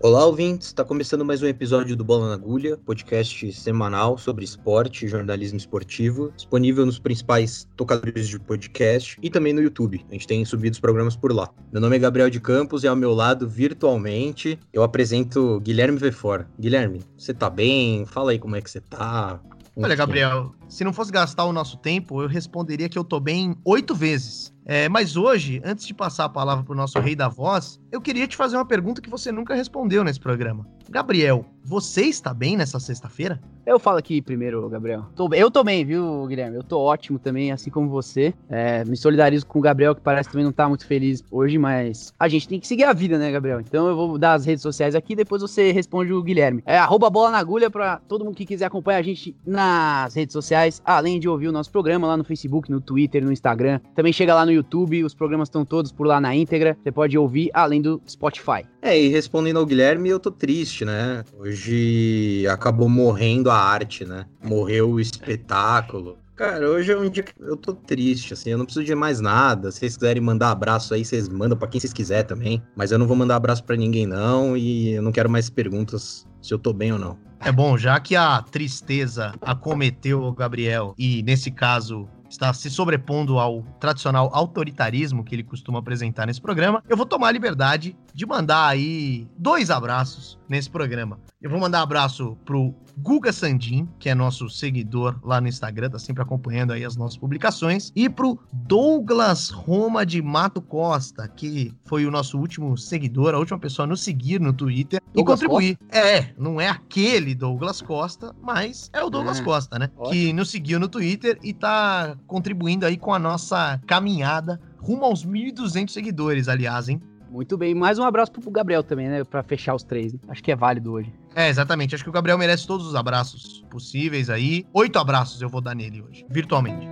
Olá, ouvintes! Está começando mais um episódio do Bola na Agulha, podcast semanal sobre esporte e jornalismo esportivo, disponível nos principais tocadores de podcast e também no YouTube. A gente tem subido os programas por lá. Meu nome é Gabriel de Campos e ao meu lado, virtualmente, eu apresento Guilherme Vefor. Guilherme, você tá bem? Fala aí como é que você tá. Olha, Gabriel, se não fosse gastar o nosso tempo, eu responderia que eu tô bem oito vezes. É, mas hoje, antes de passar a palavra para o nosso rei da voz, eu queria te fazer uma pergunta que você nunca respondeu nesse programa. Gabriel, você está bem nessa sexta-feira? Eu falo aqui primeiro, Gabriel. Tô, eu tô bem, viu, Guilherme? Eu tô ótimo também, assim como você. É, me solidarizo com o Gabriel, que parece também não tá muito feliz hoje, mas a gente tem que seguir a vida, né, Gabriel? Então eu vou dar as redes sociais aqui, depois você responde o Guilherme. É arroba bola na agulha pra todo mundo que quiser acompanhar a gente nas redes sociais, além de ouvir o nosso programa lá no Facebook, no Twitter, no Instagram. Também chega lá no YouTube, os programas estão todos por lá na íntegra. Você pode ouvir além do Spotify. É, e respondendo ao Guilherme, eu tô triste, né? Hoje acabou morrendo a arte, né? Morreu o espetáculo. Cara, hoje é um dia que eu tô triste, assim, eu não preciso de mais nada. Se vocês quiserem mandar abraço aí, vocês mandam para quem vocês quiser também. Mas eu não vou mandar abraço para ninguém, não, e eu não quero mais perguntas se eu tô bem ou não. É bom, já que a tristeza acometeu o Gabriel, e nesse caso está se sobrepondo ao tradicional autoritarismo que ele costuma apresentar nesse programa, eu vou tomar a liberdade de mandar aí dois abraços nesse programa. Eu vou mandar abraço pro Guga Sandin, que é nosso seguidor lá no Instagram, tá sempre acompanhando aí as nossas publicações, e pro Douglas Roma de Mato Costa, que foi o nosso último seguidor, a última pessoa a nos seguir no Twitter Douglas e contribuir. Costa? É, não é aquele Douglas Costa, mas é o Douglas é, Costa, né? Ótimo. Que nos seguiu no Twitter e tá contribuindo aí com a nossa caminhada rumo aos 1.200 seguidores, aliás, hein? Muito bem. Mais um abraço pro Gabriel também, né? Pra fechar os três. Né? Acho que é válido hoje. É, exatamente. Acho que o Gabriel merece todos os abraços possíveis aí. Oito abraços eu vou dar nele hoje, virtualmente.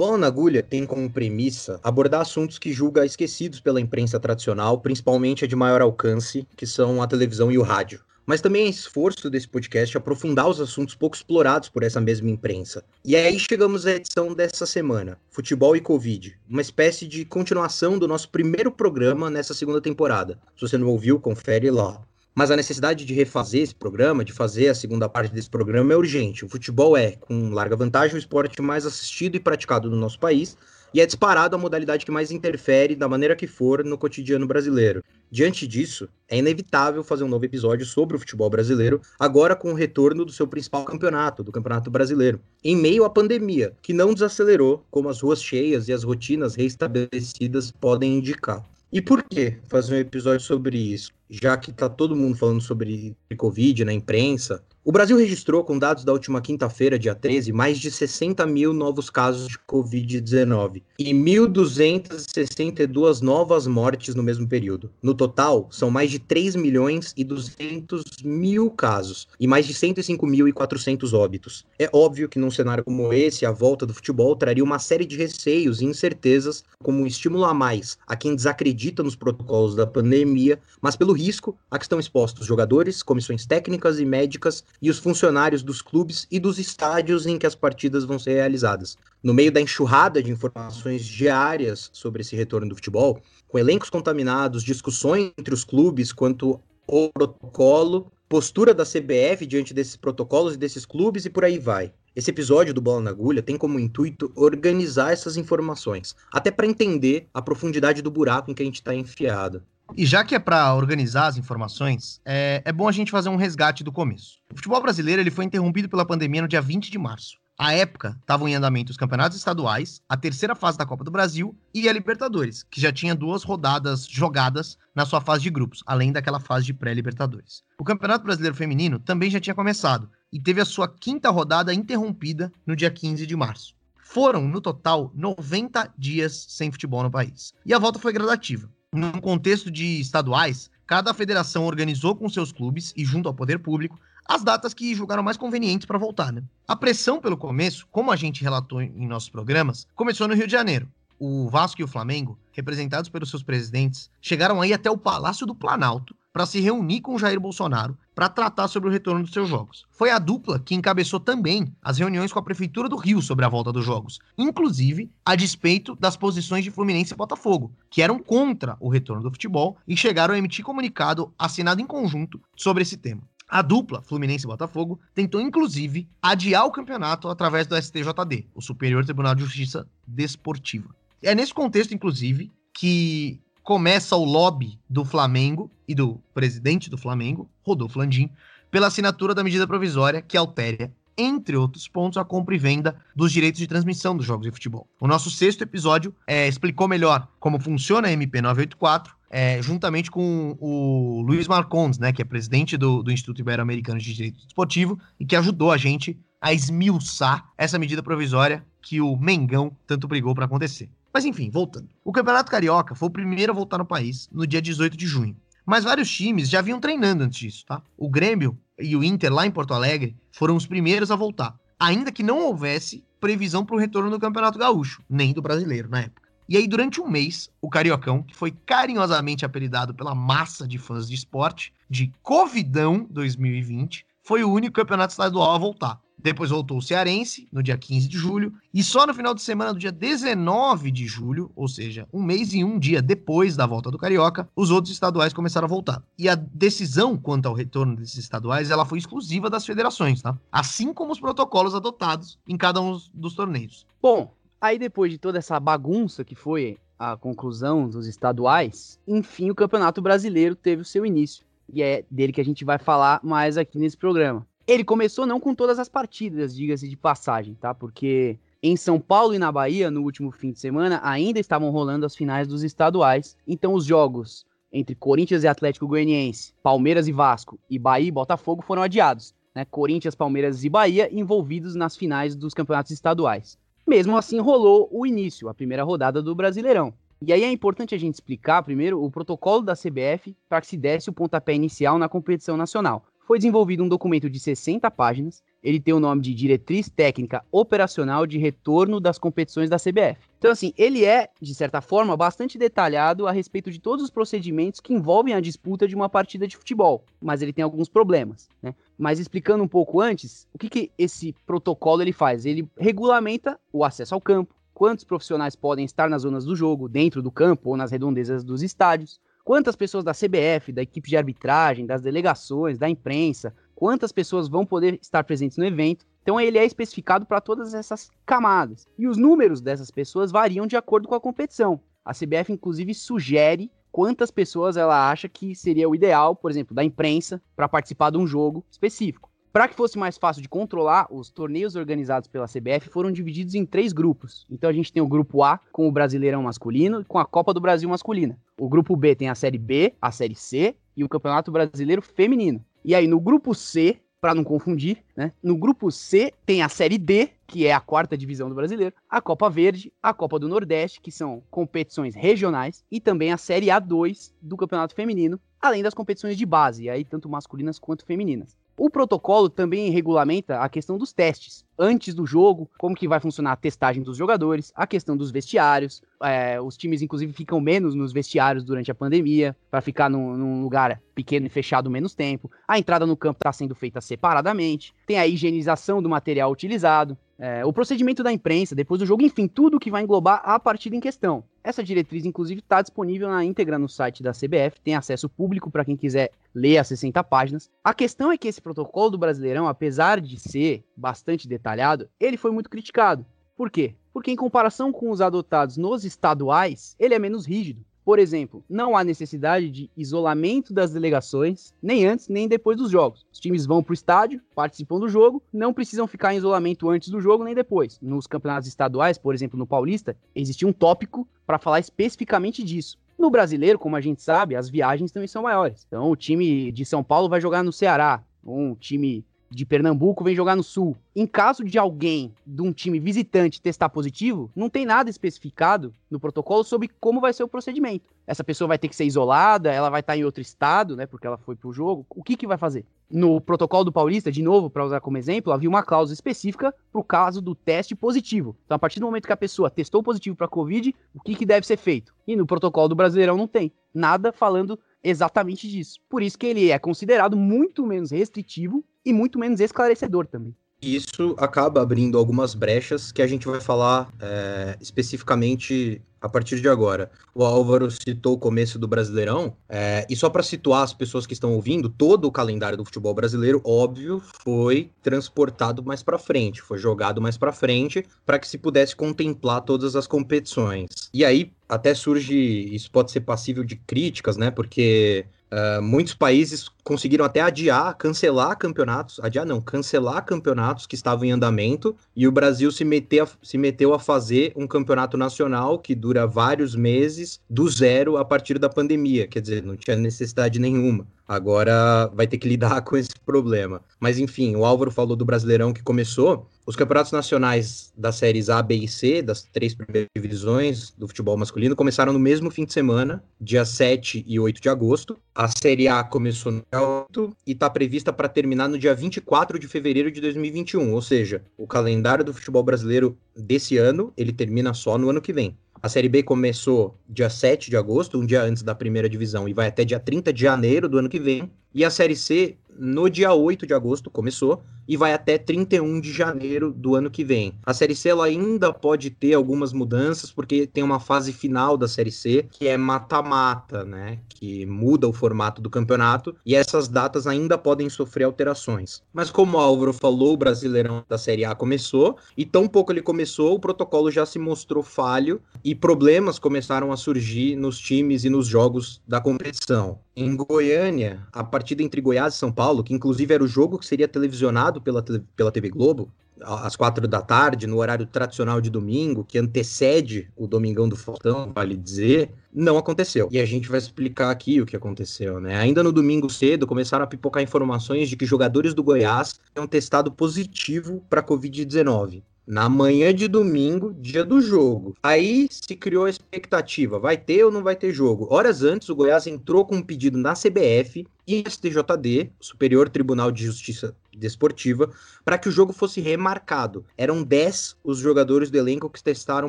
Bola na Agulha tem como premissa abordar assuntos que julga esquecidos pela imprensa tradicional, principalmente a de maior alcance, que são a televisão e o rádio. Mas também é esforço desse podcast aprofundar os assuntos pouco explorados por essa mesma imprensa. E aí chegamos à edição dessa semana, Futebol e Covid, uma espécie de continuação do nosso primeiro programa nessa segunda temporada. Se você não ouviu, confere lá. Mas a necessidade de refazer esse programa, de fazer a segunda parte desse programa é urgente. O futebol é, com larga vantagem, o esporte mais assistido e praticado no nosso país e é disparado a modalidade que mais interfere, da maneira que for, no cotidiano brasileiro. Diante disso, é inevitável fazer um novo episódio sobre o futebol brasileiro, agora com o retorno do seu principal campeonato, do Campeonato Brasileiro, em meio à pandemia, que não desacelerou, como as ruas cheias e as rotinas reestabelecidas podem indicar. E por que fazer um episódio sobre isso? Já que tá todo mundo falando sobre Covid na imprensa, o Brasil registrou, com dados da última quinta-feira, dia 13, mais de 60 mil novos casos de Covid-19 e 1.262 novas mortes no mesmo período. No total, são mais de 3 milhões e 200 mil casos e mais de 105.400 óbitos. É óbvio que num cenário como esse, a volta do futebol traria uma série de receios e incertezas como um estímulo a mais a quem desacredita nos protocolos da pandemia, mas pelo risco a que estão expostos jogadores, comissões técnicas e médicas e os funcionários dos clubes e dos estádios em que as partidas vão ser realizadas. No meio da enxurrada de informações diárias sobre esse retorno do futebol, com elencos contaminados, discussões entre os clubes quanto ao protocolo, postura da CBF diante desses protocolos e desses clubes e por aí vai. Esse episódio do Bola na Agulha tem como intuito organizar essas informações, até para entender a profundidade do buraco em que a gente está enfiado. E já que é para organizar as informações, é, é bom a gente fazer um resgate do começo. O futebol brasileiro ele foi interrompido pela pandemia no dia 20 de março. À época, estavam em andamento os campeonatos estaduais, a terceira fase da Copa do Brasil e a Libertadores, que já tinha duas rodadas jogadas na sua fase de grupos, além daquela fase de pré-Libertadores. O Campeonato Brasileiro Feminino também já tinha começado e teve a sua quinta rodada interrompida no dia 15 de março. Foram, no total, 90 dias sem futebol no país. E a volta foi gradativa num contexto de estaduais, cada federação organizou com seus clubes e junto ao poder público as datas que julgaram mais convenientes para voltar. Né? A pressão pelo começo, como a gente relatou em nossos programas, começou no Rio de Janeiro. o Vasco e o Flamengo, representados pelos seus presidentes, chegaram aí até o Palácio do Planalto para se reunir com Jair Bolsonaro para tratar sobre o retorno dos seus jogos. Foi a dupla que encabeçou também as reuniões com a Prefeitura do Rio sobre a volta dos jogos, inclusive a despeito das posições de Fluminense e Botafogo, que eram contra o retorno do futebol e chegaram a emitir comunicado assinado em conjunto sobre esse tema. A dupla, Fluminense e Botafogo, tentou inclusive adiar o campeonato através do STJD, o Superior Tribunal de Justiça Desportiva. É nesse contexto, inclusive, que começa o lobby do Flamengo e do presidente do Flamengo, Rodolfo Landim, pela assinatura da medida provisória que altera, entre outros pontos, a compra e venda dos direitos de transmissão dos jogos de futebol. O nosso sexto episódio é, explicou melhor como funciona a MP 984, é, juntamente com o Luiz Marcondes, né, que é presidente do, do Instituto Ibero-Americano de Direito Desportivo e que ajudou a gente a esmiuçar essa medida provisória que o Mengão tanto brigou para acontecer. Mas enfim, voltando. O Campeonato Carioca foi o primeiro a voltar no país no dia 18 de junho. Mas vários times já vinham treinando antes disso, tá? O Grêmio e o Inter lá em Porto Alegre foram os primeiros a voltar, ainda que não houvesse previsão para o retorno do Campeonato Gaúcho, nem do brasileiro na época. E aí, durante um mês, o Cariocão, que foi carinhosamente apelidado pela massa de fãs de esporte de Covidão 2020, foi o único campeonato estadual a voltar. Depois voltou o Cearense, no dia 15 de julho, e só no final de semana do dia 19 de julho, ou seja, um mês e um dia depois da volta do Carioca, os outros estaduais começaram a voltar. E a decisão quanto ao retorno desses estaduais, ela foi exclusiva das federações, tá? Assim como os protocolos adotados em cada um dos torneios. Bom, aí depois de toda essa bagunça que foi a conclusão dos estaduais, enfim, o Campeonato Brasileiro teve o seu início. E é dele que a gente vai falar mais aqui nesse programa. Ele começou não com todas as partidas, diga-se de passagem, tá? Porque em São Paulo e na Bahia, no último fim de semana, ainda estavam rolando as finais dos estaduais. Então os jogos entre Corinthians e Atlético Goianiense, Palmeiras e Vasco e Bahia e Botafogo foram adiados. Né? Corinthians, Palmeiras e Bahia envolvidos nas finais dos campeonatos estaduais. Mesmo assim, rolou o início, a primeira rodada do Brasileirão. E aí é importante a gente explicar primeiro o protocolo da CBF para que se desse o pontapé inicial na competição nacional foi desenvolvido um documento de 60 páginas. Ele tem o nome de Diretriz Técnica Operacional de Retorno das Competições da CBF. Então, assim, ele é, de certa forma, bastante detalhado a respeito de todos os procedimentos que envolvem a disputa de uma partida de futebol. Mas ele tem alguns problemas, né? Mas explicando um pouco antes, o que, que esse protocolo ele faz? Ele regulamenta o acesso ao campo, quantos profissionais podem estar nas zonas do jogo, dentro do campo ou nas redondezas dos estádios, Quantas pessoas da CBF, da equipe de arbitragem, das delegações, da imprensa, quantas pessoas vão poder estar presentes no evento? Então ele é especificado para todas essas camadas. E os números dessas pessoas variam de acordo com a competição. A CBF inclusive sugere quantas pessoas ela acha que seria o ideal, por exemplo, da imprensa para participar de um jogo específico. Para que fosse mais fácil de controlar, os torneios organizados pela CBF foram divididos em três grupos. Então a gente tem o grupo A com o Brasileirão masculino e com a Copa do Brasil masculina. O grupo B tem a Série B, a Série C e o Campeonato Brasileiro feminino. E aí no grupo C, para não confundir, né? No grupo C tem a Série D, que é a quarta divisão do Brasileiro, a Copa Verde, a Copa do Nordeste, que são competições regionais, e também a Série A2 do Campeonato Feminino, além das competições de base, aí tanto masculinas quanto femininas. O protocolo também regulamenta a questão dos testes. Antes do jogo, como que vai funcionar a testagem dos jogadores, a questão dos vestiários. É, os times, inclusive, ficam menos nos vestiários durante a pandemia, para ficar num, num, lugar pequeno e fechado menos tempo. A entrada no campo está sendo feita separadamente. Tem a higienização do material utilizado é, o procedimento da imprensa, depois do jogo, enfim, tudo que vai englobar a partida em questão. Essa diretriz, inclusive, está disponível na íntegra no site da CBF, tem acesso público para quem quiser ler as 60 páginas. A questão é que esse protocolo do Brasileirão, apesar de ser bastante detalhado, ele foi muito criticado. Por quê? Porque em comparação com os adotados nos estaduais, ele é menos rígido. Por exemplo, não há necessidade de isolamento das delegações, nem antes nem depois dos jogos. Os times vão para o estádio, participam do jogo, não precisam ficar em isolamento antes do jogo nem depois. Nos campeonatos estaduais, por exemplo, no Paulista, existia um tópico para falar especificamente disso. No brasileiro, como a gente sabe, as viagens também são maiores. Então, o time de São Paulo vai jogar no Ceará, um time de Pernambuco vem jogar no Sul. Em caso de alguém de um time visitante testar positivo, não tem nada especificado no protocolo sobre como vai ser o procedimento. Essa pessoa vai ter que ser isolada, ela vai estar em outro estado, né, porque ela foi pro jogo. O que que vai fazer? No protocolo do Paulista, de novo, para usar como exemplo, havia uma cláusula específica para o caso do teste positivo. Então, a partir do momento que a pessoa testou positivo para Covid, o que, que deve ser feito? E no protocolo do Brasileirão não tem nada falando exatamente disso. Por isso que ele é considerado muito menos restritivo e muito menos esclarecedor também. Isso acaba abrindo algumas brechas que a gente vai falar é, especificamente a partir de agora. O Álvaro citou o começo do Brasileirão, é, e só para situar as pessoas que estão ouvindo, todo o calendário do futebol brasileiro, óbvio, foi transportado mais para frente, foi jogado mais para frente, para que se pudesse contemplar todas as competições. E aí até surge, isso pode ser passível de críticas, né? Porque Uh, muitos países conseguiram até adiar, cancelar campeonatos, adiar não, cancelar campeonatos que estavam em andamento, e o Brasil se, meter, se meteu a fazer um campeonato nacional que dura vários meses, do zero a partir da pandemia, quer dizer, não tinha necessidade nenhuma. Agora vai ter que lidar com esse problema. Mas enfim, o Álvaro falou do Brasileirão que começou. Os campeonatos nacionais das séries A, B e C, das três primeiras divisões do futebol masculino, começaram no mesmo fim de semana, dia 7 e 8 de agosto. A Série A começou no dia 8 e está prevista para terminar no dia 24 de fevereiro de 2021. Ou seja, o calendário do futebol brasileiro desse ano, ele termina só no ano que vem. A Série B começou dia 7 de agosto, um dia antes da primeira divisão, e vai até dia 30 de janeiro do ano que vem. E a Série C, no dia 8 de agosto, começou e vai até 31 de janeiro do ano que vem. A Série C ela ainda pode ter algumas mudanças, porque tem uma fase final da Série C, que é mata-mata, né? Que muda o formato do campeonato, e essas datas ainda podem sofrer alterações. Mas como o Álvaro falou, o Brasileirão da Série A começou, e tão pouco ele começou, o protocolo já se mostrou falho, e problemas começaram a surgir nos times e nos jogos da competição. Em Goiânia, a partida entre Goiás e São Paulo, que inclusive era o jogo que seria televisionado pela, pela TV Globo, às quatro da tarde, no horário tradicional de domingo, que antecede o Domingão do Faustão, vale dizer, não aconteceu. E a gente vai explicar aqui o que aconteceu, né? Ainda no domingo cedo, começaram a pipocar informações de que jogadores do Goiás tinham testado positivo para Covid-19 na manhã de domingo, dia do jogo. Aí se criou a expectativa: vai ter ou não vai ter jogo? Horas antes, o Goiás entrou com um pedido na CBF e STJD, Superior Tribunal de Justiça Desportiva, para que o jogo fosse remarcado. Eram 10 os jogadores do elenco que testaram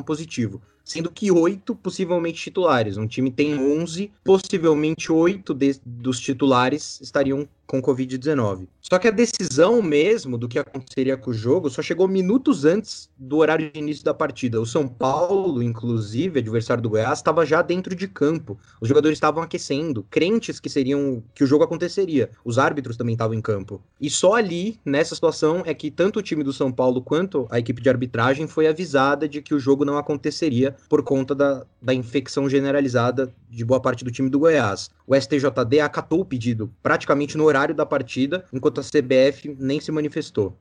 positivo, sendo que 8 possivelmente titulares. Um time tem 11, possivelmente 8 de, dos titulares estariam com Covid-19. Só que a decisão mesmo do que aconteceria com o jogo só chegou minutos antes do horário de início da partida. O São Paulo, inclusive, adversário do Goiás, estava já dentro de campo. Os jogadores estavam aquecendo, crentes que seriam que o jogo aconteceria. Os árbitros também estavam em campo. E só ali, nessa situação, é que tanto o time do São Paulo quanto a equipe de arbitragem foi avisada de que o jogo não aconteceria por conta da, da infecção generalizada de boa parte do time do Goiás. O STJD acatou o pedido praticamente no horário da partida, enquanto a CBF nem se manifestou.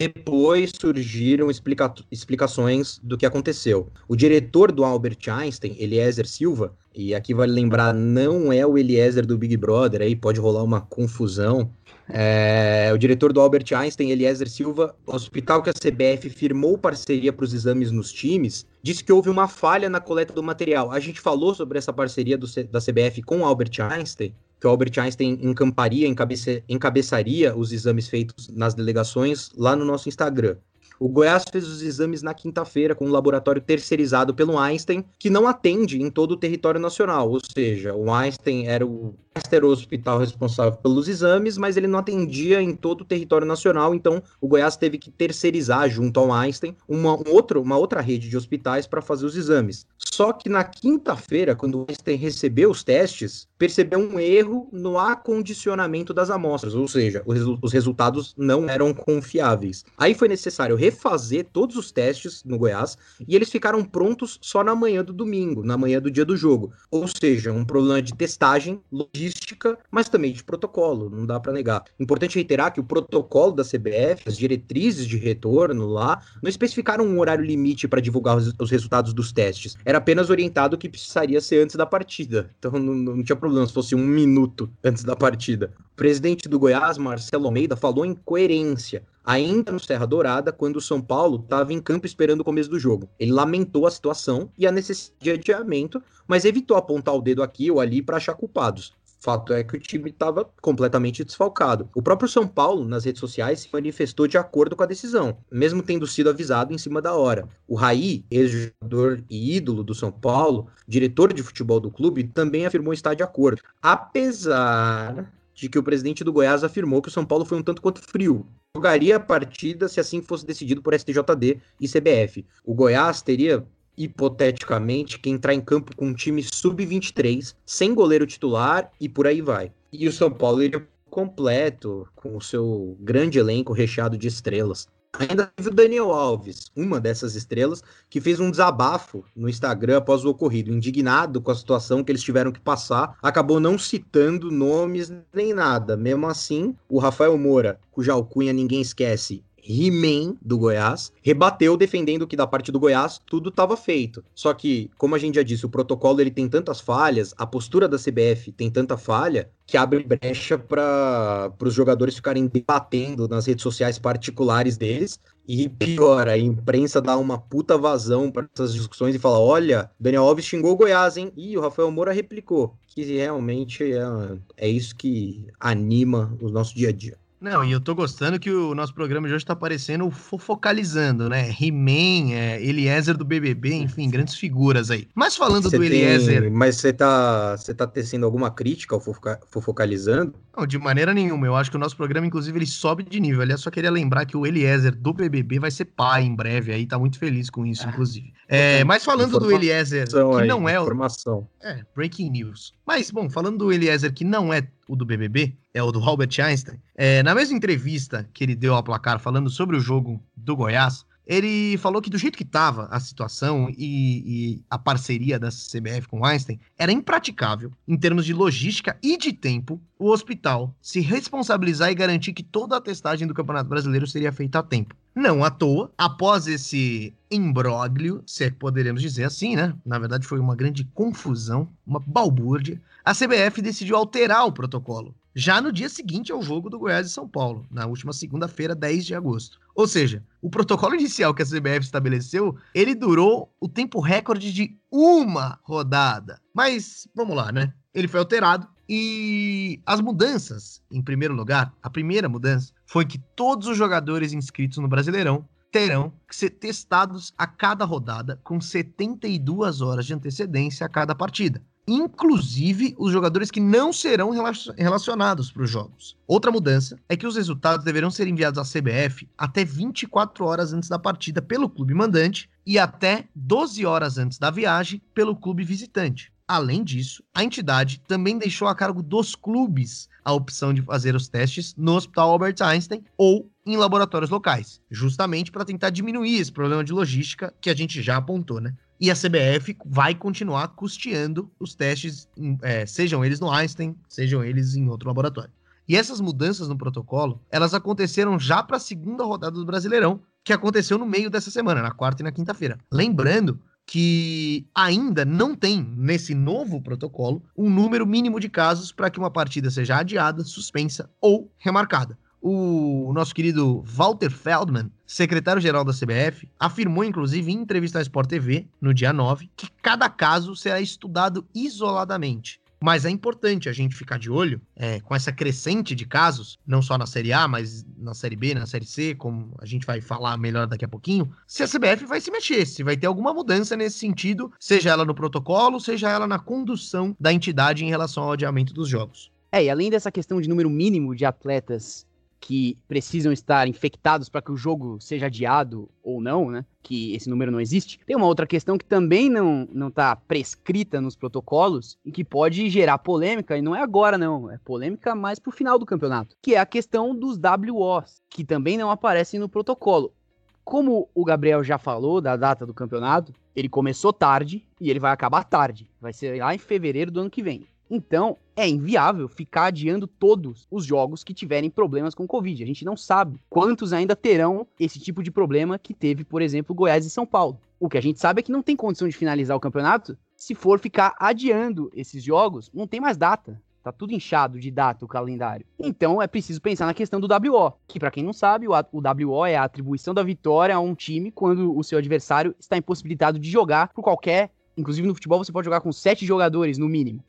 Depois surgiram explica explicações do que aconteceu. O diretor do Albert Einstein, Eliezer Silva, e aqui vale lembrar, não é o Eliezer do Big Brother, aí pode rolar uma confusão. É, o diretor do Albert Einstein, Eliezer Silva, hospital que a CBF firmou parceria para os exames nos times, disse que houve uma falha na coleta do material. A gente falou sobre essa parceria do, da CBF com o Albert Einstein, que o Albert Einstein encamparia, encabeça, encabeçaria os exames feitos nas delegações lá no nosso Instagram. O Goiás fez os exames na quinta-feira com um laboratório terceirizado pelo Einstein, que não atende em todo o território nacional. Ou seja, o Einstein era o Master Hospital responsável pelos exames, mas ele não atendia em todo o território nacional, então o Goiás teve que terceirizar junto ao Einstein uma, um outro, uma outra rede de hospitais para fazer os exames. Só que na quinta-feira, quando o Einstein recebeu os testes, percebeu um erro no acondicionamento das amostras, ou seja, os, os resultados não eram confiáveis. Aí foi necessário refazer todos os testes no Goiás e eles ficaram prontos só na manhã do domingo, na manhã do dia do jogo. Ou seja, um problema de testagem, logística logística, mas também de protocolo, não dá para negar. Importante reiterar que o protocolo da CBF, as diretrizes de retorno lá, não especificaram um horário limite para divulgar os, os, resultados dos testes. Era apenas orientado que precisaria ser antes da partida. Então não, não tinha problema se fosse um minuto antes da partida. O presidente do Goiás, Marcelo Almeida, falou em coerência ainda no Serra Dourada, quando o São Paulo estava em campo esperando o começo do jogo. Ele lamentou a situação e a necessidade de adiamento, mas evitou apontar o dedo aqui ou ali para achar culpados Fato é que o time estava completamente desfalcado. O próprio São Paulo, nas redes sociais, se manifestou de acordo com a decisão, mesmo tendo sido avisado em cima da hora. O Raí, ex-jogador e ídolo do São Paulo, diretor de futebol do clube, também afirmou estar de acordo. Apesar de que o presidente do Goiás afirmou que o São Paulo foi um tanto quanto frio. Jogaria a partida se assim fosse decidido por STJD e CBF. O Goiás teria hipoteticamente, que entrar em campo com um time sub-23, sem goleiro titular e por aí vai. E o São Paulo iria completo, com o seu grande elenco recheado de estrelas. Ainda teve o Daniel Alves, uma dessas estrelas, que fez um desabafo no Instagram após o ocorrido, indignado com a situação que eles tiveram que passar, acabou não citando nomes nem nada. Mesmo assim, o Rafael Moura, cuja alcunha ninguém esquece, He-Man do Goiás, rebateu defendendo que da parte do Goiás tudo estava feito. Só que, como a gente já disse, o protocolo ele tem tantas falhas, a postura da CBF tem tanta falha, que abre brecha para os jogadores ficarem debatendo nas redes sociais particulares deles. E pior, a imprensa dá uma puta vazão para essas discussões e fala: olha, Daniel Alves xingou o Goiás, hein? E o Rafael Moura replicou. Que realmente é, é isso que anima o nosso dia a dia. Não, e eu tô gostando que o nosso programa de hoje tá aparecendo fofocalizando, né? He-Man, é, Eliezer do BBB, enfim, grandes figuras aí. Mas falando Cê do tem- Eliezer... Mas você tá, você tá tecendo alguma crítica ao fofoca- fofocalizando? Não, de maneira nenhuma. Eu acho que o nosso programa, inclusive, ele sobe de nível. Aliás, só queria lembrar que o Eliezer do BBB vai ser pai em breve aí, tá muito feliz com isso, Ah. inclusive. É, mas falando do Eliezer, que aí, não é. Informação. É, breaking news. Mas, bom, falando do Eliezer, que não é o do BBB, é o do Albert Einstein, é, na mesma entrevista que ele deu ao placar falando sobre o jogo do Goiás, ele falou que do jeito que estava a situação e, e a parceria da CBF com Einstein, era impraticável, em termos de logística e de tempo, o hospital se responsabilizar e garantir que toda a testagem do Campeonato Brasileiro seria feita a tempo. Não à toa, após esse imbróglio, se é poderemos dizer assim, né? Na verdade, foi uma grande confusão, uma balbúrdia. A CBF decidiu alterar o protocolo, já no dia seguinte ao jogo do Goiás e São Paulo, na última segunda-feira, 10 de agosto. Ou seja, o protocolo inicial que a CBF estabeleceu, ele durou o tempo recorde de uma rodada. Mas, vamos lá, né? Ele foi alterado e as mudanças, em primeiro lugar, a primeira mudança foi que todos os jogadores inscritos no Brasileirão terão que ser testados a cada rodada com 72 horas de antecedência a cada partida. Inclusive os jogadores que não serão relacion- relacionados para os jogos. Outra mudança é que os resultados deverão ser enviados à CBF até 24 horas antes da partida pelo clube mandante e até 12 horas antes da viagem pelo clube visitante. Além disso, a entidade também deixou a cargo dos clubes a opção de fazer os testes no Hospital Albert Einstein ou em laboratórios locais, justamente para tentar diminuir esse problema de logística que a gente já apontou, né? E a CBF vai continuar custeando os testes, é, sejam eles no Einstein, sejam eles em outro laboratório. E essas mudanças no protocolo, elas aconteceram já para a segunda rodada do Brasileirão, que aconteceu no meio dessa semana, na quarta e na quinta-feira. Lembrando que ainda não tem nesse novo protocolo um número mínimo de casos para que uma partida seja adiada, suspensa ou remarcada. O nosso querido Walter Feldman, secretário-geral da CBF, afirmou, inclusive, em entrevista à Sport TV, no dia 9, que cada caso será estudado isoladamente. Mas é importante a gente ficar de olho é, com essa crescente de casos, não só na Série A, mas na Série B, na Série C, como a gente vai falar melhor daqui a pouquinho, se a CBF vai se mexer, se vai ter alguma mudança nesse sentido, seja ela no protocolo, seja ela na condução da entidade em relação ao adiamento dos jogos. É, e além dessa questão de número mínimo de atletas que precisam estar infectados para que o jogo seja adiado ou não, né? Que esse número não existe. Tem uma outra questão que também não não está prescrita nos protocolos e que pode gerar polêmica e não é agora não, é polêmica mais pro final do campeonato, que é a questão dos WOs, que também não aparecem no protocolo. Como o Gabriel já falou da data do campeonato, ele começou tarde e ele vai acabar tarde. Vai ser lá em fevereiro do ano que vem. Então, é inviável ficar adiando todos os jogos que tiverem problemas com Covid. A gente não sabe quantos ainda terão esse tipo de problema que teve, por exemplo, Goiás e São Paulo. O que a gente sabe é que não tem condição de finalizar o campeonato se for ficar adiando esses jogos, não tem mais data. Tá tudo inchado de data o calendário. Então é preciso pensar na questão do WO, que para quem não sabe, o, o WO é a atribuição da vitória a um time quando o seu adversário está impossibilitado de jogar por qualquer. Inclusive no futebol você pode jogar com sete jogadores no mínimo.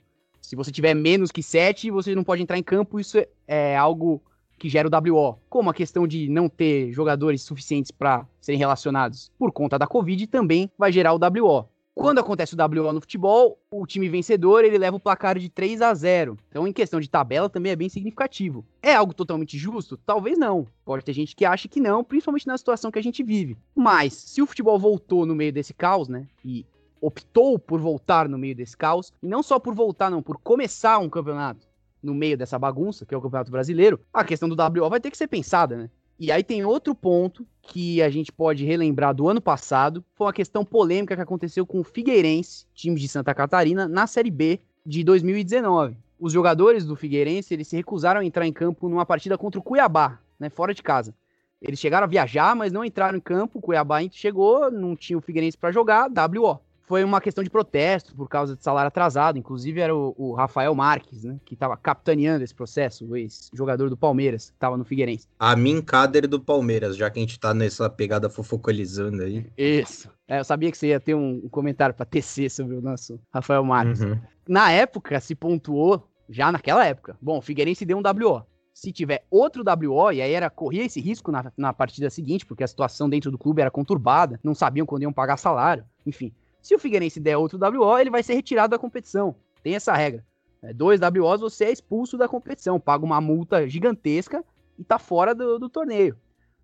Se você tiver menos que 7, você não pode entrar em campo, isso é, é algo que gera o WO, como a questão de não ter jogadores suficientes para serem relacionados por conta da Covid, também vai gerar o WO. Quando acontece o WO no futebol, o time vencedor ele leva o placar de 3 a 0. Então, em questão de tabela, também é bem significativo. É algo totalmente justo? Talvez não. Pode ter gente que acha que não, principalmente na situação que a gente vive. Mas, se o futebol voltou no meio desse caos, né? E optou por voltar no meio desse caos, e não só por voltar, não, por começar um campeonato no meio dessa bagunça, que é o Campeonato Brasileiro, a questão do WO vai ter que ser pensada, né? E aí tem outro ponto que a gente pode relembrar do ano passado, foi uma questão polêmica que aconteceu com o Figueirense, time de Santa Catarina, na Série B de 2019. Os jogadores do Figueirense, eles se recusaram a entrar em campo numa partida contra o Cuiabá, né, fora de casa. Eles chegaram a viajar, mas não entraram em campo. O Cuiabá chegou, não tinha o Figueirense para jogar, WO foi uma questão de protesto por causa de salário atrasado. Inclusive era o, o Rafael Marques, né? Que estava capitaneando esse processo, o ex-jogador do Palmeiras, que estava no Figueirense. A mim Kader do Palmeiras, já que a gente tá nessa pegada fofocalizando aí. Isso. É, eu sabia que você ia ter um, comentário para tecer sobre o nosso Rafael Marques. Uhum. Na época, se pontuou, já naquela época, bom, o Figueirense deu um WO se tiver outro WO, e aí era correr esse risco na, na partida seguinte, porque a situação dentro do clube era conturbada, não sabiam quando iam pagar salário, enfim. Se o Figueirense der outro WO, ele vai ser retirado da competição. Tem essa regra. É, dois WOs, você é expulso da competição, paga uma multa gigantesca e tá fora do, do torneio.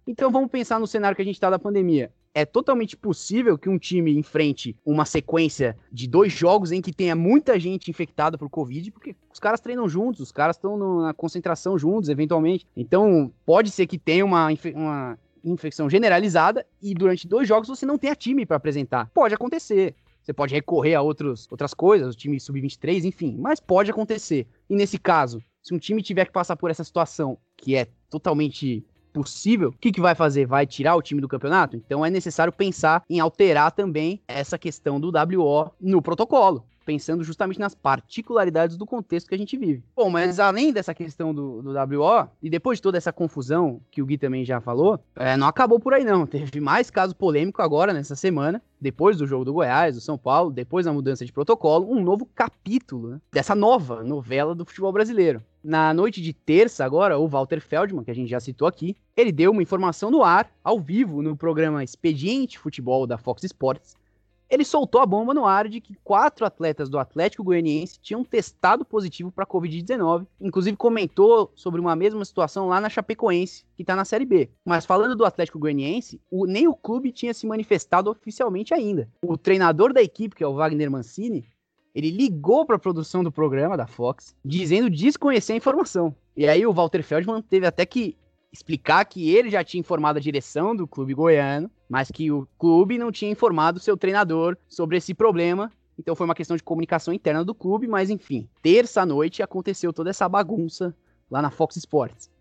Então vamos pensar no cenário que a gente está da pandemia. É totalmente possível que um time enfrente uma sequência de dois jogos em que tenha muita gente infectada por Covid, porque os caras treinam juntos, os caras estão na concentração juntos, eventualmente. Então, pode ser que tenha uma, uma infecção generalizada e durante dois jogos você não tenha time para apresentar. Pode acontecer. Você pode recorrer a outros, outras coisas, o time sub-23, enfim, mas pode acontecer. E nesse caso, se um time tiver que passar por essa situação que é totalmente possível, o que, que vai fazer? Vai tirar o time do campeonato? Então é necessário pensar em alterar também essa questão do WO no protocolo pensando justamente nas particularidades do contexto que a gente vive. Bom, mas além dessa questão do, do WO, e depois de toda essa confusão que o Gui também já falou, é, não acabou por aí não. Teve mais caso polêmico agora, nessa semana, depois do jogo do Goiás, do São Paulo, depois da mudança de protocolo, um novo capítulo né, dessa nova novela do futebol brasileiro. Na noite de terça, agora, o Walter Feldman, que a gente já citou aqui, ele deu uma informação no ar, ao vivo, no programa Expediente Futebol da Fox Sports, ele soltou a bomba no ar de que quatro atletas do Atlético Goianiense tinham testado positivo para Covid-19. Inclusive comentou sobre uma mesma situação lá na Chapecoense, que está na Série B. Mas falando do Atlético Goianiense, o, nem o clube tinha se manifestado oficialmente ainda. O treinador da equipe, que é o Wagner Mancini, ele ligou para a produção do programa da Fox, dizendo desconhecer a informação. E aí o Walter Feldman teve até que explicar que ele já tinha informado a direção do clube goiano, mas que o clube não tinha informado seu treinador sobre esse problema. Então foi uma questão de comunicação interna do clube, mas enfim, terça-noite aconteceu toda essa bagunça lá na Fox Sports.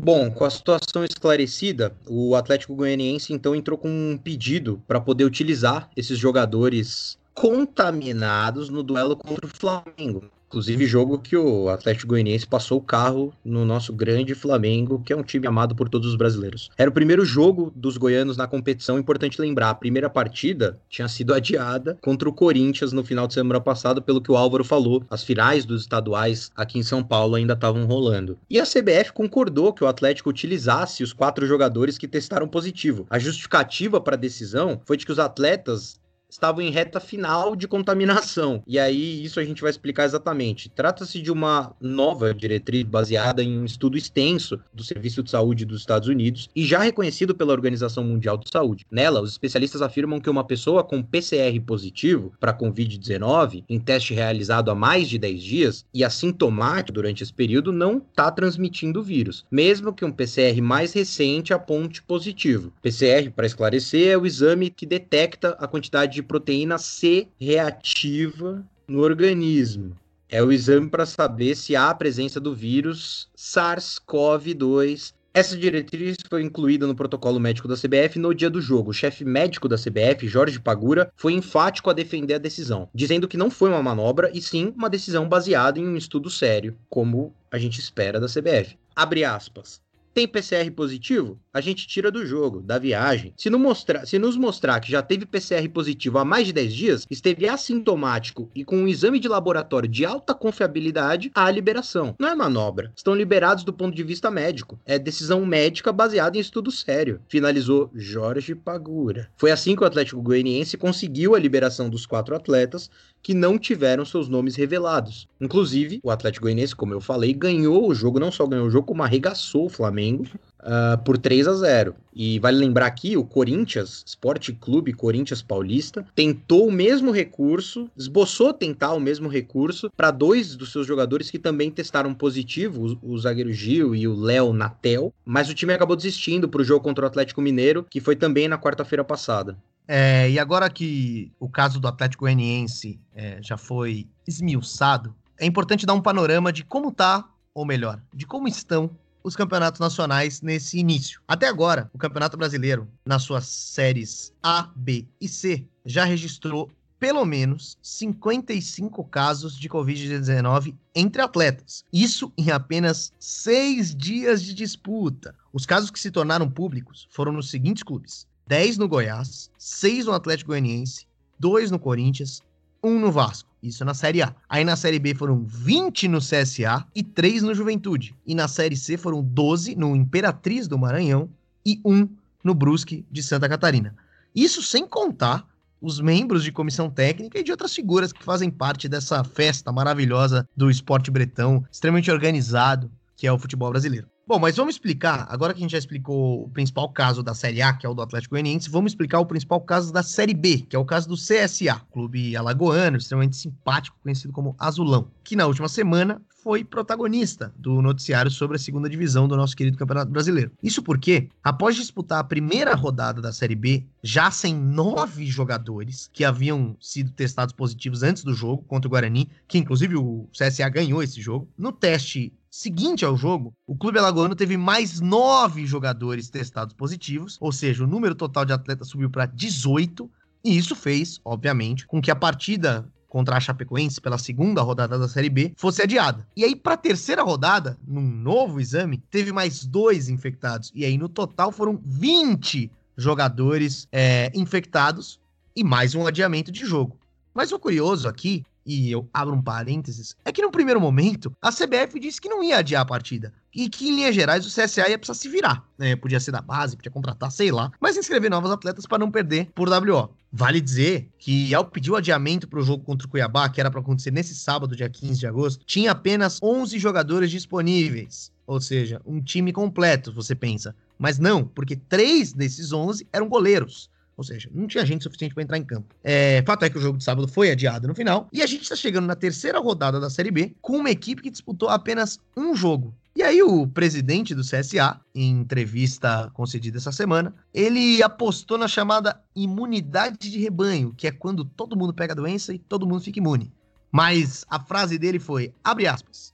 Bom, com a situação esclarecida, o Atlético Goianiense então entrou com um pedido para poder utilizar esses jogadores contaminados no duelo contra o Flamengo. Inclusive, jogo que o Atlético Goianiense passou o carro no nosso grande Flamengo, que é um time amado por todos os brasileiros. Era o primeiro jogo dos goianos na competição, importante lembrar. A primeira partida tinha sido adiada contra o Corinthians no final de semana passado, pelo que o Álvaro falou. As finais dos estaduais aqui em São Paulo ainda estavam rolando. E a CBF concordou que o Atlético utilizasse os quatro jogadores que testaram positivo. A justificativa para a decisão foi de que os atletas estavam em reta final de contaminação. E aí, isso a gente vai explicar exatamente. Trata-se de uma nova diretriz baseada em um estudo extenso do Serviço de Saúde dos Estados Unidos e já reconhecido pela Organização Mundial de Saúde. Nela, os especialistas afirmam que uma pessoa com PCR positivo para Covid-19, em teste realizado há mais de 10 dias e assintomático durante esse período, não está transmitindo o vírus, mesmo que um PCR mais recente aponte positivo. PCR, para esclarecer, é o exame que detecta a quantidade de de proteína C reativa no organismo. É o exame para saber se há a presença do vírus SARS-CoV-2 essa diretriz foi incluída no protocolo médico da CBF no dia do jogo. O chefe médico da CBF, Jorge Pagura, foi enfático a defender a decisão, dizendo que não foi uma manobra e sim uma decisão baseada em um estudo sério, como a gente espera da CBF. Abre aspas. Tem PCR positivo? A gente tira do jogo, da viagem. Se, não mostrar, se nos mostrar que já teve PCR positivo há mais de 10 dias, esteve assintomático e com um exame de laboratório de alta confiabilidade, há liberação. Não é manobra. Estão liberados do ponto de vista médico. É decisão médica baseada em estudo sério. Finalizou Jorge Pagura. Foi assim que o Atlético Goianiense conseguiu a liberação dos quatro atletas que não tiveram seus nomes revelados. Inclusive, o Atlético Goianiense, como eu falei, ganhou o jogo, não só ganhou o jogo, como arregaçou o Flamengo uh, por 3 a 0. E vale lembrar aqui, o Corinthians, Esporte Clube Corinthians Paulista, tentou o mesmo recurso, esboçou tentar o mesmo recurso para dois dos seus jogadores que também testaram positivo, o, o zagueiro Gil e o Léo Natel, mas o time acabou desistindo para o jogo contra o Atlético Mineiro, que foi também na quarta-feira passada. É, e agora que o caso do Atlético Goianiense é, já foi esmiuçado, é importante dar um panorama de como tá, ou melhor, de como estão os campeonatos nacionais nesse início. Até agora, o Campeonato Brasileiro, nas suas séries A, B e C, já registrou pelo menos 55 casos de Covid-19 entre atletas. Isso em apenas seis dias de disputa. Os casos que se tornaram públicos foram nos seguintes clubes: 10 no Goiás, 6 no Atlético Goianiense, 2 no Corinthians, 1 no Vasco. Isso na Série A. Aí na Série B foram 20 no CSA e 3 no Juventude. E na Série C foram 12 no Imperatriz do Maranhão e 1 no Brusque de Santa Catarina. Isso sem contar os membros de comissão técnica e de outras figuras que fazem parte dessa festa maravilhosa do esporte bretão, extremamente organizado, que é o futebol brasileiro. Bom, mas vamos explicar, agora que a gente já explicou o principal caso da Série A, que é o do Atlético Goianiense, vamos explicar o principal caso da Série B, que é o caso do CSA, clube alagoano, extremamente simpático, conhecido como Azulão, que na última semana foi protagonista do noticiário sobre a segunda divisão do nosso querido Campeonato Brasileiro. Isso porque, após disputar a primeira rodada da Série B, já sem nove jogadores que haviam sido testados positivos antes do jogo contra o Guarani, que inclusive o CSA ganhou esse jogo, no teste seguinte ao jogo, o Clube Alagoano teve mais nove jogadores testados positivos, ou seja, o número total de atletas subiu para 18, e isso fez, obviamente, com que a partida contra a Chapecoense pela segunda rodada da Série B fosse adiada. E aí, para a terceira rodada, num novo exame, teve mais dois infectados. E aí, no total, foram 20 jogadores é, infectados e mais um adiamento de jogo. Mas o curioso aqui e eu abro um parênteses, é que no primeiro momento a CBF disse que não ia adiar a partida. E que, em linhas gerais, o CSA ia precisar se virar. Né? Podia ser da base, podia contratar, sei lá. Mas inscrever novos atletas para não perder por WO. Vale dizer que, ao pedir o adiamento para o jogo contra o Cuiabá, que era para acontecer nesse sábado, dia 15 de agosto, tinha apenas 11 jogadores disponíveis. Ou seja, um time completo, você pensa. Mas não, porque três desses 11 eram goleiros. Ou seja, não tinha gente suficiente para entrar em campo. É, fato é que o jogo de sábado foi adiado no final. E a gente está chegando na terceira rodada da Série B com uma equipe que disputou apenas um jogo. E aí o presidente do CSA, em entrevista concedida essa semana, ele apostou na chamada imunidade de rebanho, que é quando todo mundo pega a doença e todo mundo fica imune. Mas a frase dele foi, abre aspas,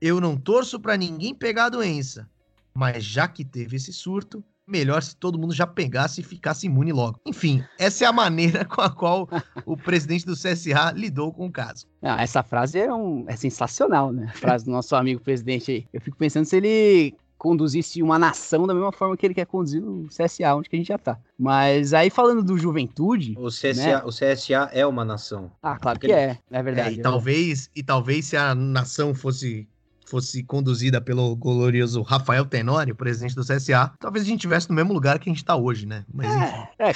eu não torço para ninguém pegar a doença, mas já que teve esse surto, melhor se todo mundo já pegasse e ficasse imune logo. Enfim, essa é a maneira com a qual o presidente do CSA lidou com o caso. Ah, essa frase é, um, é sensacional, né? A frase do nosso amigo presidente aí. Eu fico pensando se ele conduzisse uma nação da mesma forma que ele quer conduzir o CSA, onde que a gente já tá. Mas aí falando do Juventude, o CSA, né? o CSA é uma nação. Ah, claro que é, é verdade. É, e talvez e talvez se a nação fosse fosse conduzida pelo glorioso Rafael Tenório, presidente do CSA, talvez a gente estivesse no mesmo lugar que a gente está hoje, né? Mas é, é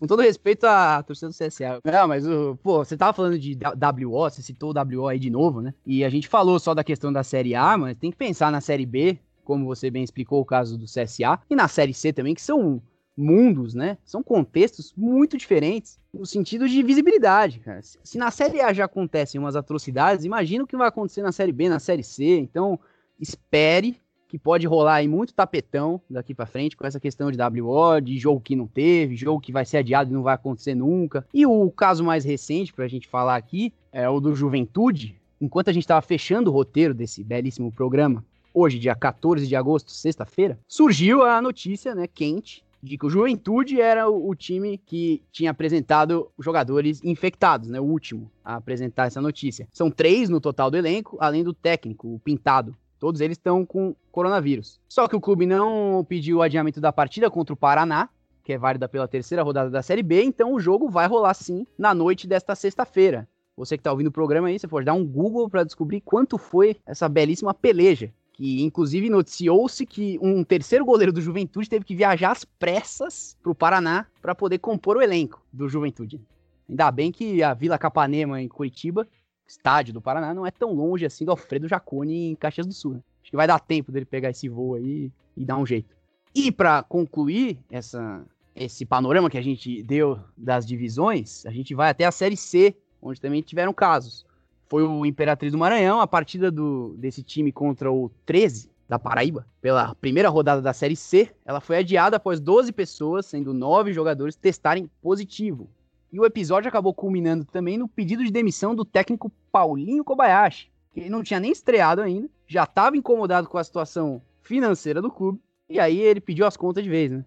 com todo respeito à torcida do CSA. Não, mas, pô, você tava falando de WO, você citou o WO aí de novo, né? E a gente falou só da questão da Série A, mas tem que pensar na Série B, como você bem explicou o caso do CSA, e na Série C também, que são mundos, né? São contextos muito diferentes no sentido de visibilidade, cara. Se na Série A já acontecem umas atrocidades, imagina o que vai acontecer na Série B, na Série C. Então, espere que pode rolar aí muito tapetão daqui para frente com essa questão de WO, de jogo que não teve, jogo que vai ser adiado e não vai acontecer nunca. E o caso mais recente para a gente falar aqui é o do Juventude. Enquanto a gente estava fechando o roteiro desse belíssimo programa, hoje, dia 14 de agosto, sexta-feira, surgiu a notícia, né, quente, de que o Juventude era o, time que tinha apresentado jogadores infectados, né? O último a apresentar essa notícia. São três no total do elenco, além do técnico, o Pintado. Todos eles estão com coronavírus. Só que o clube não pediu o adiamento da partida contra o Paraná, que é válida pela terceira rodada da Série B, então o jogo vai rolar sim na noite desta sexta-feira. Você que está ouvindo o programa aí, você pode dar um Google para descobrir quanto foi essa belíssima peleja. Que inclusive noticiou-se que um terceiro goleiro do Juventude teve que viajar às pressas para o Paraná para poder compor o elenco do Juventude. Ainda bem que a Vila Capanema, em Curitiba, estádio do Paraná, não é tão longe assim do Alfredo Jaconi em Caxias do Sul. Né? Acho que vai dar tempo dele pegar esse voo aí e dar um jeito. E para concluir essa, esse panorama que a gente deu das divisões, a gente vai até a Série C, onde também tiveram casos. Foi o Imperatriz do Maranhão, a partida do, desse time contra o 13 da Paraíba, pela primeira rodada da Série C, ela foi adiada após 12 pessoas, sendo 9 jogadores, testarem positivo. E o episódio acabou culminando também no pedido de demissão do técnico Paulinho Kobayashi, que não tinha nem estreado ainda, já estava incomodado com a situação financeira do clube, e aí ele pediu as contas de vez, né?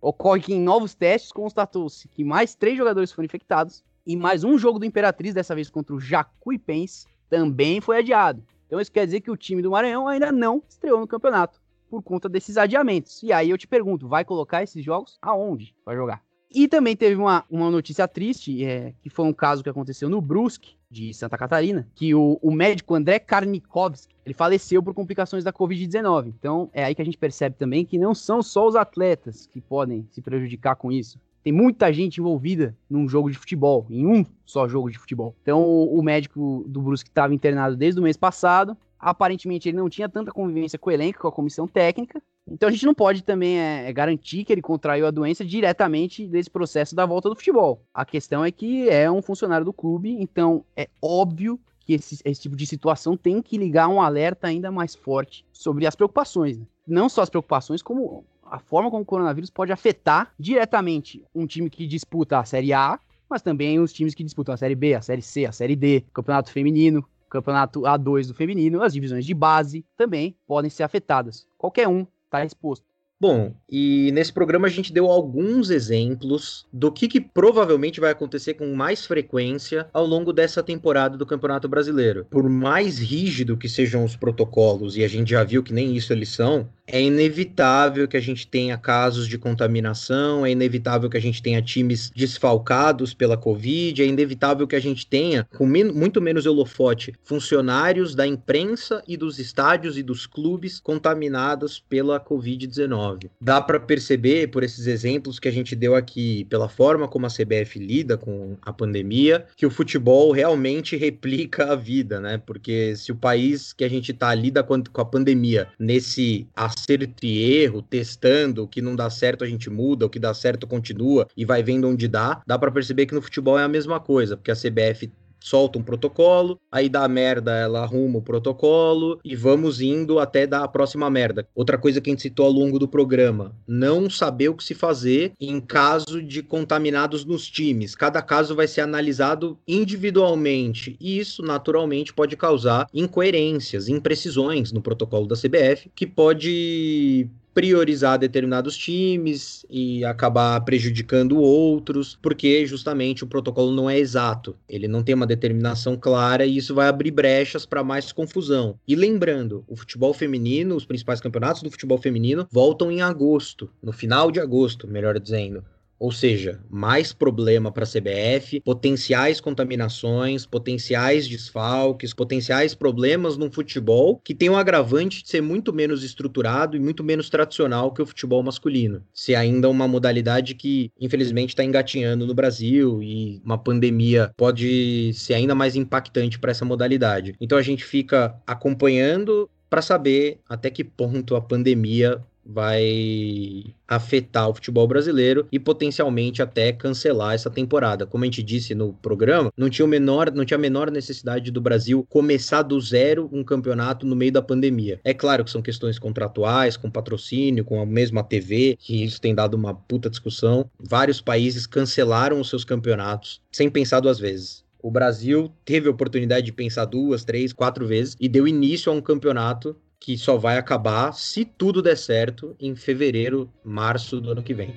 Ocorre que em novos testes constatou-se que mais três jogadores foram infectados e mais um jogo do Imperatriz, dessa vez contra o Jacuipense, também foi adiado. Então isso quer dizer que o time do Maranhão ainda não estreou no campeonato por conta desses adiamentos. E aí eu te pergunto, vai colocar esses jogos aonde vai jogar? E também teve uma, uma notícia triste, é, que foi um caso que aconteceu no Brusque, de Santa Catarina, que o, o médico André Karnikovski, ele faleceu por complicações da Covid-19. Então, é aí que a gente percebe também que não são só os atletas que podem se prejudicar com isso. Tem muita gente envolvida num jogo de futebol, em um só jogo de futebol. Então, o, médico do Brusque estava internado desde o mês passado. Aparentemente, ele não tinha tanta convivência com o elenco, com a comissão técnica. Então a gente não pode também é, é, garantir que ele contraiu a doença diretamente desse processo da volta do futebol. A questão é que é um funcionário do clube, então é óbvio que esse, esse tipo de situação tem que ligar um alerta ainda mais forte sobre as preocupações. Né? Não só as preocupações, como a forma como o coronavírus pode afetar diretamente um time que disputa a Série A, mas também os times que disputam a Série B, a Série C, a Série D, Campeonato Feminino, Campeonato A2 do Feminino, as divisões de base também podem ser afetadas. Qualquer um está exposto. Bom, e nesse programa a gente deu alguns exemplos do que, que, provavelmente vai acontecer com mais frequência ao longo dessa temporada do Campeonato Brasileiro. Por mais rígido que sejam os protocolos, e a gente já viu que nem isso eles são, é inevitável que a gente tenha casos de contaminação, é inevitável que a gente tenha times desfalcados pela Covid, é inevitável que a gente tenha, com men muito menos holofote, funcionários da imprensa e dos estádios e dos clubes contaminados pela Covid-19. Dá para perceber, por esses exemplos que a gente deu aqui, pela forma como a CBF lida com a pandemia, que o futebol realmente replica a vida, né? Porque se o país que a gente tá lida com a pandemia nesse acerto e erro, testando, o que não dá certo a gente muda, o que dá certo continua e vai vendo onde dá, dá para perceber que no futebol é a mesma coisa, porque a CBF solta um protocolo, aí dá merda, ela arruma o protocolo e vamos indo até dar a próxima merda. Outra coisa que a gente citou ao longo do programa, não saber o que se fazer em caso de contaminados nos times. Cada caso vai ser analisado individualmente e isso naturalmente pode causar incoerências, imprecisões no protocolo da CBF, que pode priorizar determinados times e acabar prejudicando outros, porque justamente o protocolo não é exato, ele não tem uma determinação clara e isso vai abrir brechas para mais confusão. E lembrando, o futebol feminino, os principais campeonatos do futebol feminino voltam em agosto, no final de agosto, melhor dizendo. Ou seja, mais problema para a CBF, potenciais contaminações, potenciais desfalques, potenciais problemas no futebol que tem um agravante de ser muito menos estruturado e muito menos tradicional que o futebol masculino. Se ainda uma modalidade que, infelizmente, está engatinhando no Brasil e uma pandemia pode ser ainda mais impactante para essa modalidade. Então a gente fica acompanhando para saber até que ponto a pandemia vai afetar o futebol brasileiro e potencialmente até cancelar essa temporada. Como a gente disse no programa, não tinha, o menor, não tinha a menor necessidade do Brasil começar do zero um campeonato no meio da pandemia. É claro que são questões contratuais, com patrocínio, com a mesma TV, que isso tem dado uma puta discussão. Vários países cancelaram os seus campeonatos sem pensar duas vezes. O Brasil teve a oportunidade de pensar duas, três, quatro vezes e deu início a um campeonato que só vai acabar, se tudo der certo, em fevereiro, março do ano que vem.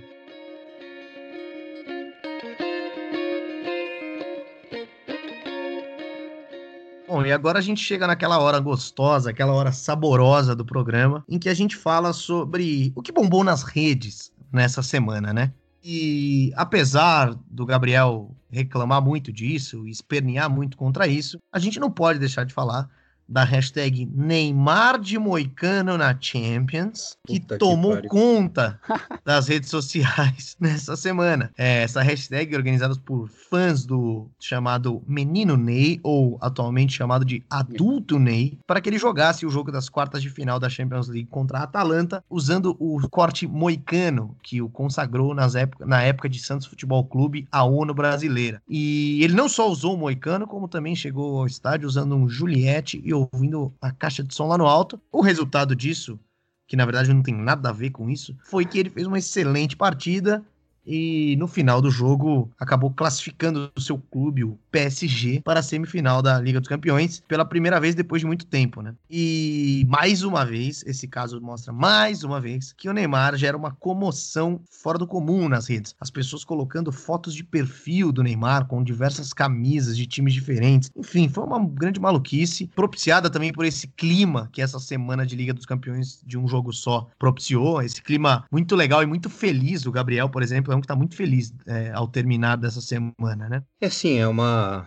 Bom, e agora a gente chega naquela hora gostosa, aquela hora saborosa do programa, em que a gente fala sobre o que bombou nas redes nessa semana, né? E apesar do Gabriel reclamar muito disso, espernear muito contra isso, a gente não pode deixar de falar da hashtag Neymar de Moicano na Champions, que Puta tomou que conta das redes sociais nessa semana. É, essa hashtag é organizada por fãs do chamado Menino Ney, ou atualmente chamado de Adulto Ney, para que ele jogasse o jogo das quartas de final da Champions League contra a Atalanta, usando o corte moicano que o consagrou nas época, na época de Santos Futebol Clube, a ONU brasileira. E ele não só usou o moicano, como também chegou ao estádio usando um Juliette e ouvindo a caixa de som lá no alto. O resultado disso, que na verdade não tem nada a ver com isso, foi que ele fez uma excelente partida e no final do jogo acabou classificando o seu clube, o PSG, para a semifinal da Liga dos Campeões pela primeira vez depois de muito tempo, né? E mais uma vez, esse caso mostra mais uma vez que o Neymar gera uma comoção fora do comum nas redes. As pessoas colocando fotos de perfil do Neymar com diversas camisas de times diferentes. Enfim, foi uma grande maluquice, propiciada também por esse clima que essa semana de Liga dos Campeões de um jogo só propiciou, esse clima muito legal e muito feliz do Gabriel, por exemplo, que está muito feliz é, ao terminar dessa semana, né? É sim, é uma,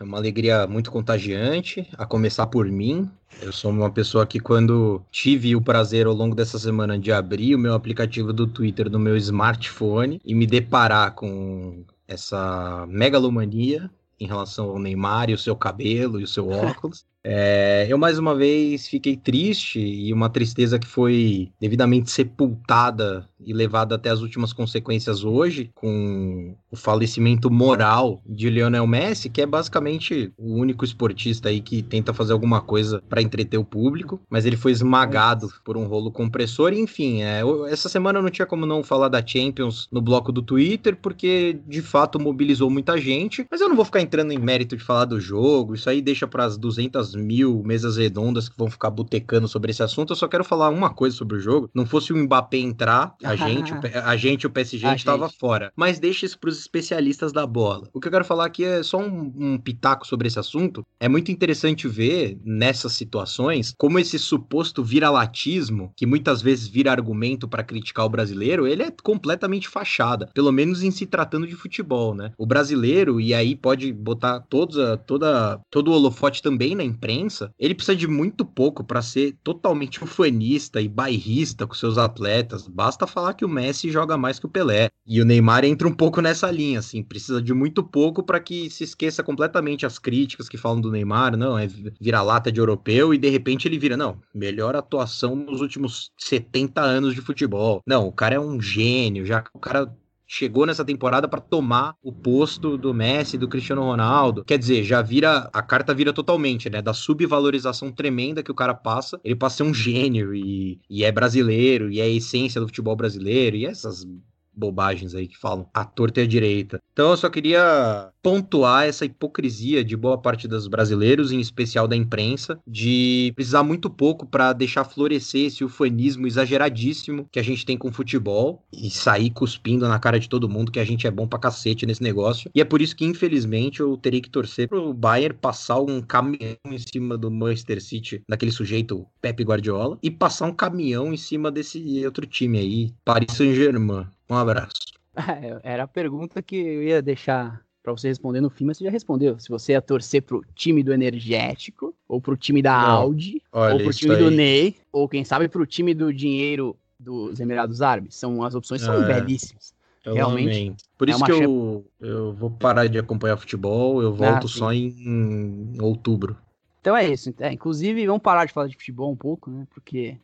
é uma alegria muito contagiante, a começar por mim. Eu sou uma pessoa que, quando tive o prazer ao longo dessa semana de abrir o meu aplicativo do Twitter no meu smartphone e me deparar com essa megalomania em relação ao Neymar e o seu cabelo e o seu óculos, é, eu mais uma vez fiquei triste e uma tristeza que foi devidamente sepultada e levada até as últimas consequências hoje, com o falecimento moral de Lionel Messi, que é basicamente o único esportista aí que tenta fazer alguma coisa para entreter o público, mas ele foi esmagado por um rolo compressor. E, enfim, é, essa semana eu não tinha como não falar da Champions no bloco do Twitter, porque de fato mobilizou muita gente, mas eu não vou ficar entrando em mérito de falar do jogo, isso aí deixa para as 200 mil mesas redondas que vão ficar botecando sobre esse assunto. Eu só quero falar uma coisa sobre o jogo. Não fosse o Mbappé entrar, a gente, a gente, o PSG, a estava fora. Mas deixa isso para os especialistas da bola. O que eu quero falar aqui é só um, um pitaco sobre esse assunto. É muito interessante ver nessas situações como esse suposto viralatismo, que muitas vezes vira argumento para criticar o brasileiro, ele é completamente fachada. Pelo menos em se tratando de futebol, né? O brasileiro, e aí pode botar todos a, toda, todo o holofote também na imprensa, ele precisa de muito pouco para ser totalmente ufanista e bairrista com seus atletas. Basta falar que o Messi joga mais que o Pelé. E o Neymar entra um pouco nessa linha, assim, precisa de muito pouco para que se esqueça completamente as críticas que falam do Neymar, não, é vira-lata de europeu e de repente ele vira, não, melhor atuação nos últimos 70 anos de futebol. Não, o cara é um gênio, já o cara chegou nessa temporada para tomar o posto do Messi, do Cristiano Ronaldo. Quer dizer, já vira a carta vira totalmente, né? Da subvalorização tremenda que o cara passa, ele passa a ser um gênio e, e é brasileiro e é a essência do futebol brasileiro e essas bobagens aí que falam a torta e a direita. Então eu só queria pontuar essa hipocrisia de boa parte dos brasileiros, em especial da imprensa, de precisar muito pouco para deixar florescer esse ufanismo exageradíssimo que a gente tem com o futebol e sair cuspindo na cara de todo mundo que a gente é bom pra cacete nesse negócio. E é por isso que, infelizmente, eu teria que torcer pro Bayern passar um caminhão em cima do Manchester City, daquele sujeito Pepe Guardiola, e passar um caminhão em cima desse outro time aí, Paris Saint-Germain. Um abraço. É, era a pergunta que eu ia deixar para você responder no fim, mas você já respondeu. Se você ia torcer pro time do Energético, ou pro time da Não, Audi, ou pro time aí. do Ney, ou quem sabe pro time do dinheiro dos Emirados Árabes. São, as opções são é, belíssimas. Realmente. Por é isso que eu, eu vou parar de acompanhar futebol, eu volto ah, só em, em, outubro. Então é isso. É, inclusive, vamos parar de falar de futebol um pouco, né? Porque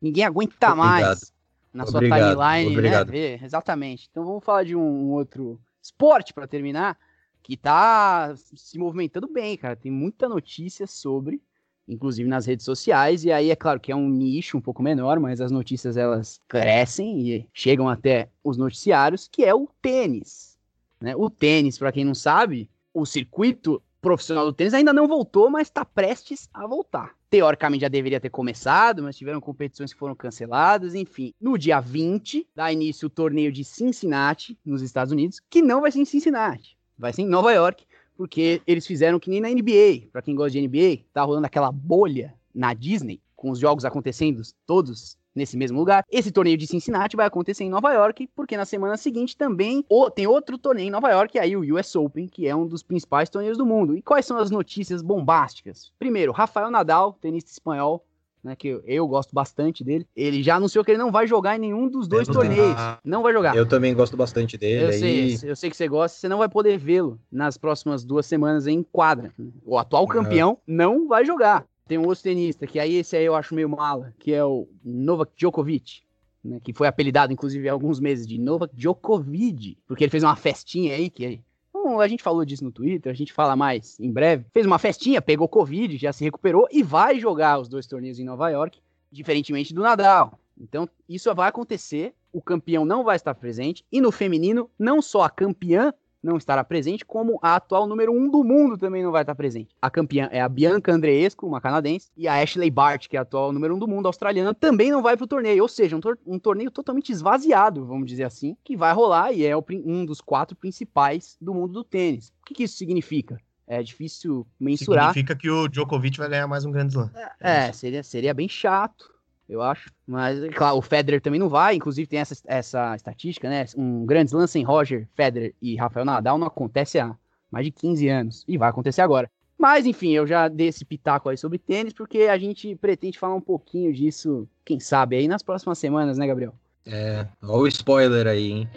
ninguém aguenta Obrigado. mais na sua obrigado, timeline, né, obrigado. né? Ver, exatamente. Então vamos falar de um, um outro esporte para terminar, que tá se movimentando bem, cara. Tem muita notícia sobre, inclusive nas redes sociais, e aí é claro que é um nicho um pouco menor, mas as notícias elas crescem e chegam até os noticiários, que é o tênis. Né? O tênis, para quem não sabe, o circuito profissional do tênis ainda não voltou, mas está prestes a voltar. Teoricamente já deveria ter começado, mas tiveram competições que foram canceladas. Enfim, no dia 20 dá início o torneio de Cincinnati, nos Estados Unidos, que não vai ser em Cincinnati, vai ser em Nova York, porque eles fizeram que nem na NBA. Para quem gosta de NBA, tá rolando aquela bolha na Disney, com os jogos acontecendo todos nesse mesmo lugar. Esse torneio de Cincinnati vai acontecer em Nova York, porque na semana seguinte também tem outro torneio em Nova York, aí o US Open, que é um dos principais torneios do mundo. E quais são as notícias bombásticas? Primeiro, Rafael Nadal, tenista espanhol, né, que eu, gosto bastante dele. Ele já anunciou que ele não vai jogar em nenhum dos dois torneios. Não vai jogar. Eu também gosto bastante dele. Eu, aí... sei, eu sei que você gosta, você não vai poder vê-lo nas próximas duas semanas em quadra. O atual campeão não vai jogar. Tem um outro tenista, que aí esse aí eu acho meio mala, que é o Novak Djokovic. Né, que foi apelidado, inclusive, há alguns meses de Novak Djokovic, porque ele fez uma festinha aí, que a gente falou disso no Twitter, a gente fala mais em breve. Fez uma festinha, pegou Covid, já se recuperou e vai jogar os dois torneios em Nova York, diferentemente do Nadal. Então, isso vai acontecer, o campeão não vai estar presente, e no feminino, não só a campeã não estará presente, como a atual número um do mundo também não vai estar presente. A campeã é a Bianca Andreescu, uma canadense, e a Ashley Bart, que é a atual número um do mundo, australiana, também não vai para o torneio. Ou seja, um, tor um, torneio totalmente esvaziado, vamos dizer assim, que vai rolar e é o, um dos quatro principais do mundo do tênis. O que, que isso significa? É difícil mensurar. Significa que o Djokovic vai ganhar mais um grande slam. É, seria, seria bem chato eu acho. Mas, claro, o Federer também não vai. Inclusive, tem essa, essa estatística, né? Um grande slam sem Roger, Federer e Rafael Nadal não acontece há mais de 15 anos. E vai acontecer agora. Mas, enfim, eu já dei esse pitaco aí sobre tênis, porque a gente pretende falar um pouquinho disso, quem sabe, aí nas próximas semanas, né, Gabriel? É, olha o spoiler aí, hein?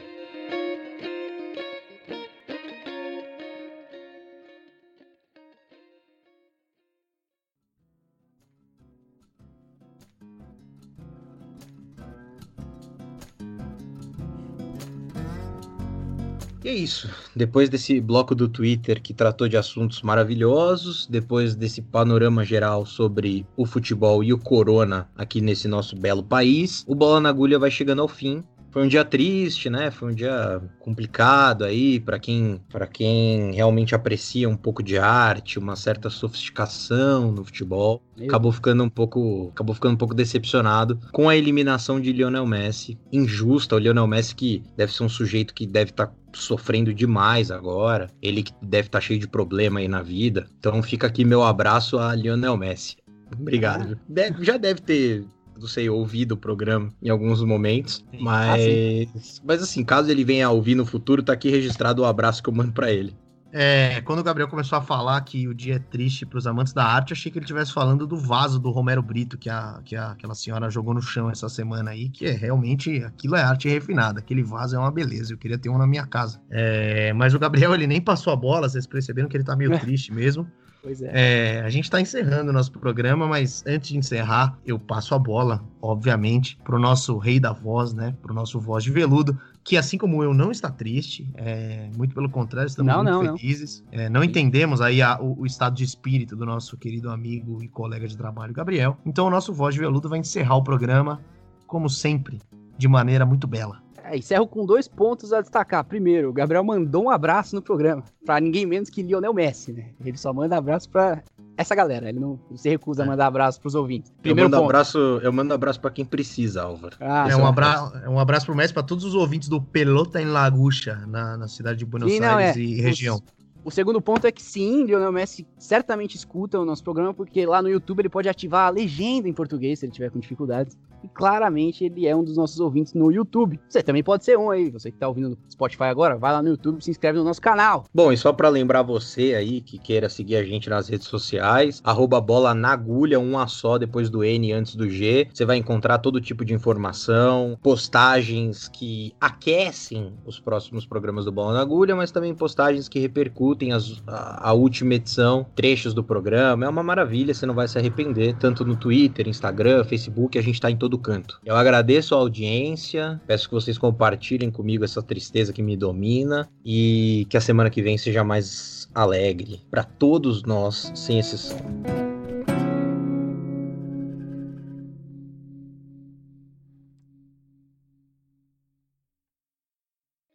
E é isso. Depois desse bloco do Twitter que tratou de assuntos maravilhosos, depois desse panorama geral sobre o futebol e o corona aqui nesse nosso belo país, o Bola na Agulha vai chegando ao fim. Foi um dia triste, né? Foi um dia complicado aí para quem para quem realmente aprecia um pouco de arte, uma certa sofisticação no futebol. Acabou ficando um pouco, acabou ficando um pouco decepcionado com a eliminação de Lionel Messi, injusta. O Lionel Messi que deve ser um sujeito que deve estar tá sofrendo demais agora. Ele que deve estar tá cheio de problema aí na vida. Então fica aqui meu abraço a Lionel Messi. Obrigado. Deve, já deve ter não sei, ouvido o programa em alguns momentos. Mas, ah, mas assim, caso ele venha a ouvir no futuro, tá aqui registrado o abraço que eu mando para ele. É, quando o Gabriel começou a falar que o dia é triste para os amantes da arte, achei que ele estivesse falando do vaso do Romero Brito que, a, que a, aquela senhora jogou no chão essa semana aí, que é realmente aquilo é arte refinada. Aquele vaso é uma beleza. Eu queria ter um na minha casa. É, mas o Gabriel ele nem passou a bola, vocês perceberam que ele tá meio triste mesmo. Pois é. é. A gente está encerrando o nosso programa, mas antes de encerrar, eu passo a bola, obviamente, para o nosso rei da voz, né? Para o nosso voz de veludo, que assim como eu não está triste, é, muito pelo contrário, estamos não, muito não, felizes. Não. É, não entendemos aí a, o, o, estado de espírito do nosso querido amigo e colega de trabalho, Gabriel. Então o nosso voz de veludo vai encerrar o programa, como sempre, de maneira muito bela. É, encerro com dois pontos a destacar. Primeiro, o Gabriel mandou um abraço no programa, para ninguém menos que Lionel Messi, né? Ele só manda abraço para essa galera, ele não se recusa a é. mandar abraço pros ouvintes. Primeiro eu mando ponto. abraço, eu mando abraço para quem precisa, Álvaro. Ah, é um abraço, é um abraço pro Messi para todos os ouvintes do Pelota em Lagucha, na, na cidade de Buenos Aires é, e região. O segundo ponto é que sim, Lionel Messi certamente escuta o nosso programa, porque lá no YouTube ele pode ativar a legenda em português se ele tiver com dificuldades. E claramente ele é um dos nossos ouvintes no YouTube. Você também pode ser um aí. Você que tá ouvindo no Spotify agora, vai lá no YouTube se inscreve no nosso canal. Bom, e só para lembrar você aí que queira seguir a gente nas redes sociais, arroba bola na agulha, um a só depois do N antes do G. Você vai encontrar todo tipo de informação, postagens que aquecem os próximos programas do Bola na Agulha, mas também postagens que repercutem as, a, a última edição, trechos do programa. É uma maravilha, você não vai se arrepender. Tanto no Twitter, Instagram, Facebook, a gente tá em todo todo canto. Eu agradeço a audiência, peço que vocês compartilhem comigo essa tristeza que me domina e que a semana que vem seja mais alegre para todos nós, sem exceção.